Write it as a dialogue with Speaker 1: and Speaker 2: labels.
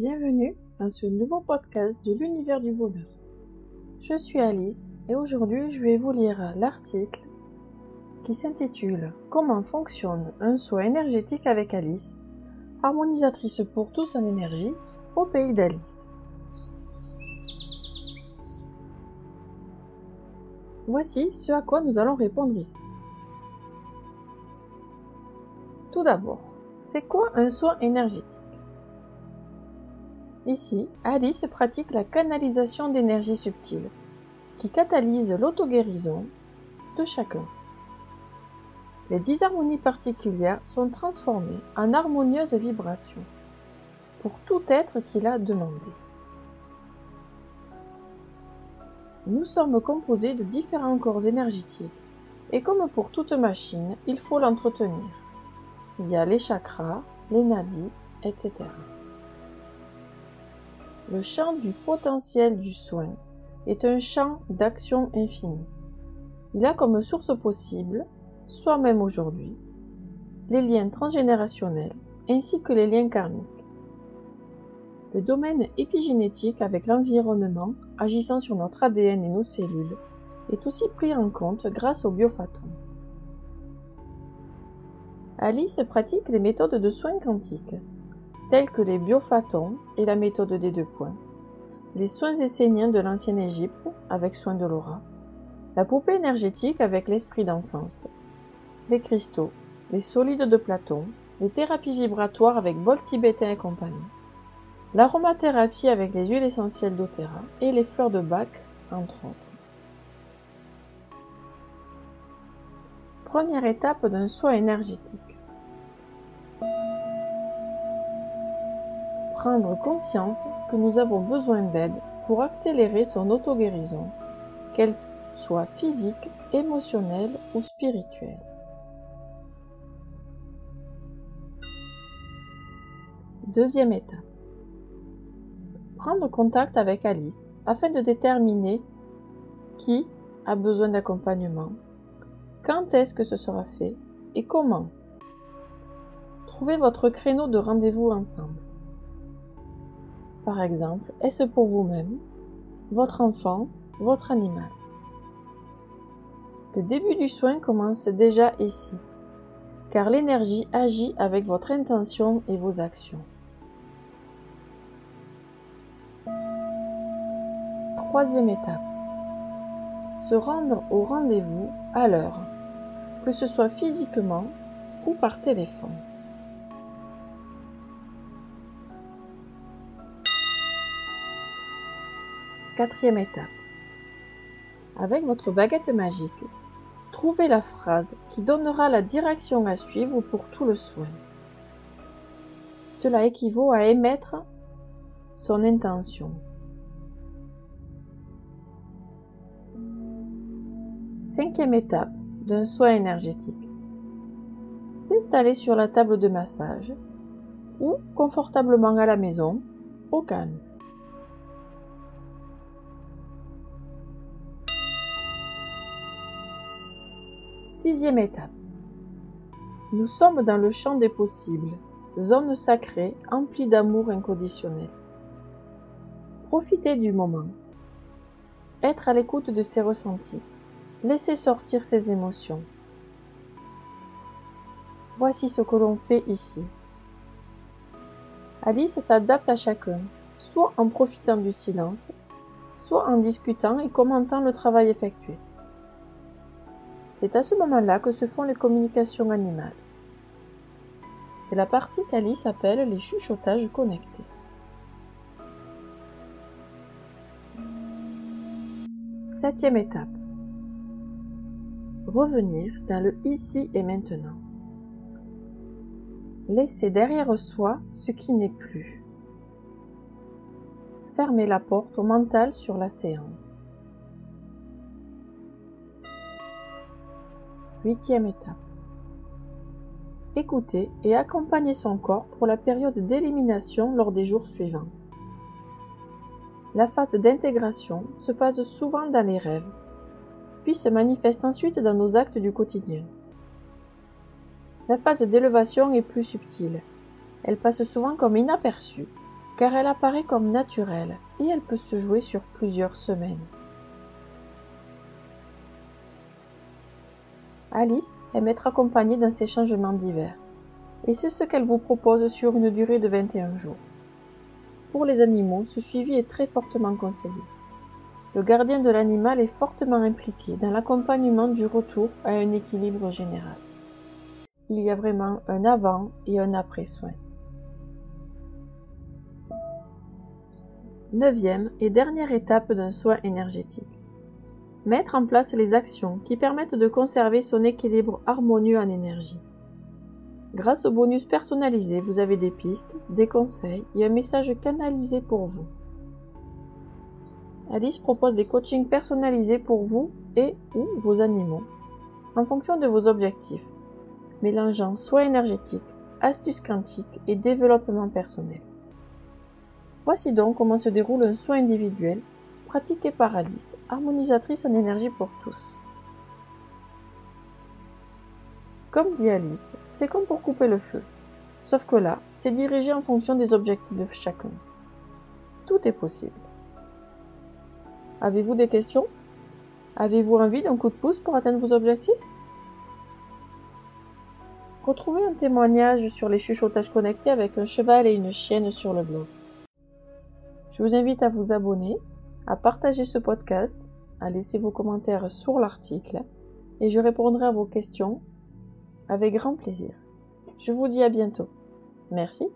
Speaker 1: Bienvenue dans ce nouveau podcast de l'univers du bonheur. Je suis Alice et aujourd'hui je vais vous lire l'article qui s'intitule Comment fonctionne un soin énergétique avec Alice, harmonisatrice pour tous en énergie au pays d'Alice. Voici ce à quoi nous allons répondre ici. Tout d'abord, c'est quoi un soin énergétique? Ici, Alice pratique la canalisation d'énergie subtile, qui catalyse l'auto-guérison de chacun. Les disharmonies particulières sont transformées en harmonieuses vibrations pour tout être qui l'a demandé. Nous sommes composés de différents corps énergétiques et comme pour toute machine, il faut l'entretenir. Il y a les chakras, les nadis, etc. Le champ du potentiel du soin est un champ d'action infini. Il a comme source possible, soit même aujourd'hui, les liens transgénérationnels ainsi que les liens karmiques. Le domaine épigénétique avec l'environnement agissant sur notre ADN et nos cellules est aussi pris en compte grâce au biophotons. Alice pratique les méthodes de soins quantiques, telles que les biophotons et la méthode des deux points, les soins esséniens de l'ancienne Égypte avec soins de l'aura, la poupée énergétique avec l'esprit d'enfance, les cristaux, les solides de Platon, les thérapies vibratoires avec bol tibétain et compagnie, l'aromathérapie avec les huiles essentielles d'Otera et les fleurs de Bach, entre autres. Première étape d'un soin énergétique. Prendre conscience que nous avons besoin d'aide pour accélérer son auto-guérison, qu'elle soit physique, émotionnelle ou spirituelle. Deuxième étape prendre contact avec Alice afin de déterminer qui a besoin d'accompagnement, quand est-ce que ce sera fait et comment. Trouvez votre créneau de rendez-vous ensemble. Par exemple, est-ce pour vous-même, votre enfant, votre animal? Le début du soin commence déjà ici, car l'énergie agit avec votre intention et vos actions. Troisième étape. Se rendre au rendez-vous à l'heure, que ce soit physiquement ou par téléphone. Quatrième étape. Avec votre baguette magique, trouvez la phrase qui donnera la direction à suivre pour tout le soin. Cela équivaut à émettre son intention. Cinquième étape d'un soin énergétique. S'installer sur la table de massage ou confortablement à la maison, au calme. Sixième étape. Nous sommes dans le champ des possibles, zone sacrée emplie d'amour inconditionnel. Profitez du moment. Être à l'écoute de ses ressentis. Laissez sortir ses émotions. Voici ce que l'on fait ici. Alice s'adapte à chacun, soit en profitant du silence, soit en discutant et commentant le travail effectué. C'est à ce moment-là que se font les communications animales. C'est la partie qu'Alice appelle les chuchotages connectés. Septième étape revenir dans le ici et maintenant. Laisser derrière soi ce qui n'est plus. Fermer la porte au mental sur la séance. Huitième étape. Écouter et accompagner son corps pour la période d'élimination lors des jours suivants. La phase d'intégration se passe souvent dans les rêves puis se manifeste ensuite dans nos actes du quotidien. La phase d'élévation est plus subtile. Elle passe souvent comme inaperçue, car elle apparaît comme naturelle et elle peut se jouer sur plusieurs semaines. Alice aime être accompagnée dans ces changements divers, et c'est ce qu'elle vous propose sur une durée de 21 jours. Pour les animaux, ce suivi est très fortement conseillé. Le gardien de l'animal est fortement impliqué dans l'accompagnement du retour à un équilibre général. Il y a vraiment un avant et un après soin. Neuvième et dernière étape d'un soin énergétique. Mettre en place les actions qui permettent de conserver son équilibre harmonieux en énergie. Grâce au bonus personnalisé, vous avez des pistes, des conseils et un message canalisé pour vous. Alice propose des coachings personnalisés pour vous et ou vos animaux, en fonction de vos objectifs, mélangeant soins énergétiques, astuces quantiques et développement personnel. Voici donc comment se déroule un soin individuel pratiqué par Alice, harmonisatrice en énergie pour tous. Comme dit Alice, c'est comme pour couper le feu. Sauf que là, c'est dirigé en fonction des objectifs de chacun. Tout est possible. Avez-vous des questions? Avez-vous envie d'un coup de pouce pour atteindre vos objectifs? Retrouvez un témoignage sur les chuchotages connectés avec un cheval et une chienne sur le blog. Je vous invite à vous abonner, à partager ce podcast, à laisser vos commentaires sur l'article et je répondrai à vos questions avec grand plaisir. Je vous dis à bientôt. Merci.